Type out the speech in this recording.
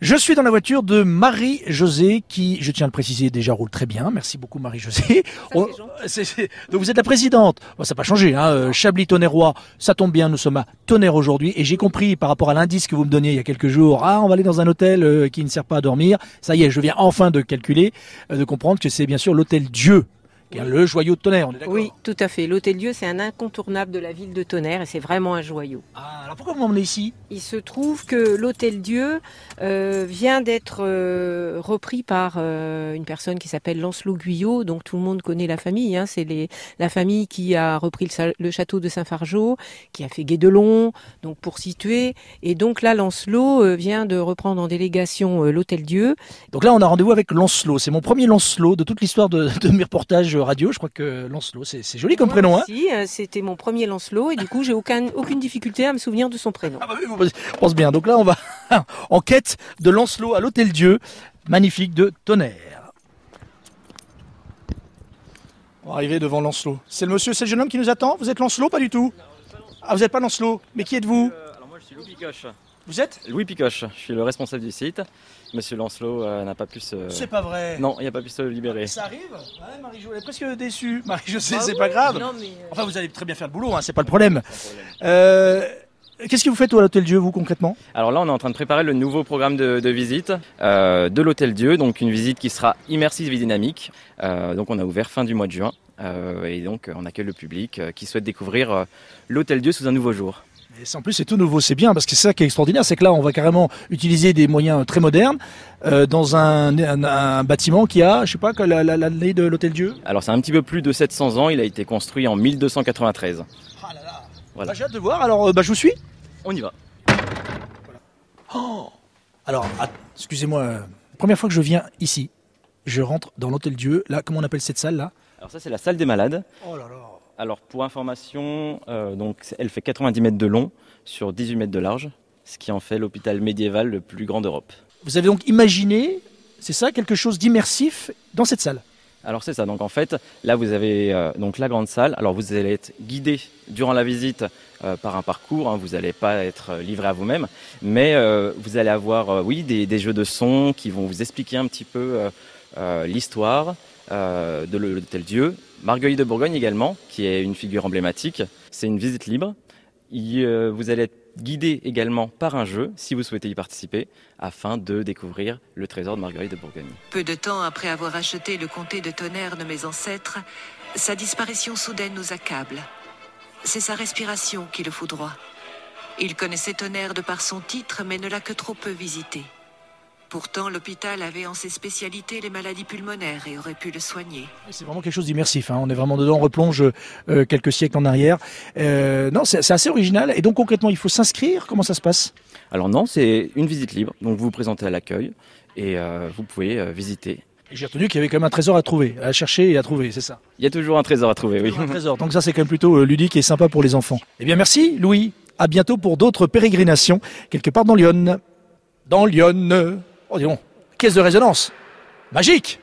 Je suis dans la voiture de Marie-Josée qui, je tiens à le préciser, déjà roule très bien. Merci beaucoup Marie-Josée. C'est- c'est- Donc vous êtes la présidente. Bon, ça n'a pas changé. Hein. euh, Chablis Tonnerrois, ça tombe bien, nous sommes à Tonnerre aujourd'hui. Et j'ai compris par rapport à l'indice que vous me donniez il y a quelques jours, ah on va aller dans un hôtel euh, qui ne sert pas à dormir. Ça y est, je viens enfin de calculer, euh, de comprendre que c'est bien sûr l'hôtel Dieu, qui est le joyau de Tonnerre. On est d'accord Oui, tout à fait. L'Hôtel Dieu, c'est un incontournable de la ville de Tonnerre et c'est vraiment un joyau. Ah, alors pourquoi vous m'emmenez ici? Il se trouve que l'Hôtel Dieu euh, vient d'être euh, repris par euh, une personne qui s'appelle Lancelot Guyot, donc tout le monde connaît la famille. Hein, c'est les, la famille qui a repris le, château de Saint-Fargeau, qui a fait Guédelon, donc pour situer. Et donc là, Lancelot vient de reprendre en délégation euh, l'Hôtel Dieu. Donc là, on a rendez-vous avec Lancelot. C'est mon premier Lancelot de toute l'histoire de, de mes reportages radio. Je crois que Lancelot, c'est joli comme prénom. Hein Si, euh, c'était mon premier Lancelot et du coup, j'ai aucun, aucune difficulté à me souvenir de son prénom. Ah bah oui, pense bien. Donc là, on va en quête de Lancelot à l'Hôtel Dieu, magnifique de Tonnerre. On va arriver devant Lancelot. C'est le monsieur, c'est le jeune homme qui nous attend? Vous êtes Lancelot Pas du tout? Ah, vous n'êtes pas Lancelot Mais qui êtes-vous? Euh, alors moi je suis Louis Picoche. Vous êtes Louis Picoche, je suis le responsable du site. Monsieur Lancelot euh, n'a pas pu se... C'est pas vrai. Non, il n'a pas pu se libérer. Ça arrive Ouais, Marie-Jo, elle est presque déçue. Marie-Jo, c'est Bah oui, pas grave. non, mais, euh, Enfin, vous allez très bien faire le boulot, hein, c'est pas le problème. Euh, Qu'est-ce que vous faites toi, à l'Hôtel Dieu, vous, concrètement? Alors là on est en train de préparer le nouveau programme de, de visite euh, de l'Hôtel Dieu, donc une visite qui sera immersive et dynamique. Euh, donc on a ouvert fin du mois de juin euh, et donc on accueille le public euh, qui souhaite découvrir euh, l'Hôtel Dieu sous un nouveau jour. Et en plus, c'est tout nouveau, c'est bien, parce que c'est ça qui est extraordinaire, c'est que là, on va carrément utiliser des moyens très modernes euh, dans un, un- un bâtiment qui a, je sais pas, que la- la- l'année de l'Hôtel Dieu. Alors c'est un petit peu plus de 700 ans, il a été construit en 1293. Ah là là. Voilà. Bah, J'ai hâte de voir, alors euh, bah, je vous suis. On y va. Alors, att- excusez-moi, euh, première fois que je viens ici, je rentre dans l'Hôtel Dieu, là, comment on appelle cette salle là? Alors ça c'est la salle des malades. Oh là là. Alors pour information, euh, donc elle fait 90 mètres de long sur 18 mètres de large, ce qui en fait l'hôpital médiéval le plus grand d'Europe. Vous avez donc imaginé, c'est ça, quelque chose d'immersif dans cette salle? Alors c'est ça. Donc en fait, là vous avez euh, donc la grande salle. Alors vous allez être guidé durant la visite euh, par un parcours. hein. Vous n'allez pas être livré à vous-même, mais euh, vous allez avoir oui des, des jeux de son qui vont vous expliquer un petit peu l'histoire de l'hôtel Dieu. Marguerite de Bourgogne également, qui est une figure emblématique. C'est une visite libre. Euh, vous allez être guidé également par un jeu, si vous souhaitez y participer, afin de découvrir le trésor de Marguerite de Bourgogne. Peu de temps après avoir acheté le comté de Tonnerre de mes ancêtres, sa disparition soudaine nous accable. C'est sa respiration qui le foudroie. Il connaissait Tonnerre de par son titre, mais ne l'a que trop peu visité. Pourtant, l'hôpital avait en ses spécialités les maladies pulmonaires et aurait pu le soigner. C'est vraiment quelque chose d'immersif. hein. On est vraiment dedans, on replonge euh, quelques siècles en arrière. Euh, non, c'est assez original. Et donc concrètement, il faut s'inscrire? Comment ça se passe? Alors non, c'est une visite libre. Donc vous vous présentez à l'accueil et euh, vous pouvez euh, visiter. J'ai retenu qu'il y avait quand même un trésor à trouver, à chercher et à trouver, c'est ça? Il y a toujours un trésor à trouver, oui. Un trésor. Donc ça, c'est quand même plutôt ludique et sympa pour les enfants. Eh bien, merci, Louis. À bientôt pour d'autres pérégrinations quelque part dans Lyon. Dans Lyon. Oh, dis donc, caisse de résonance. Magique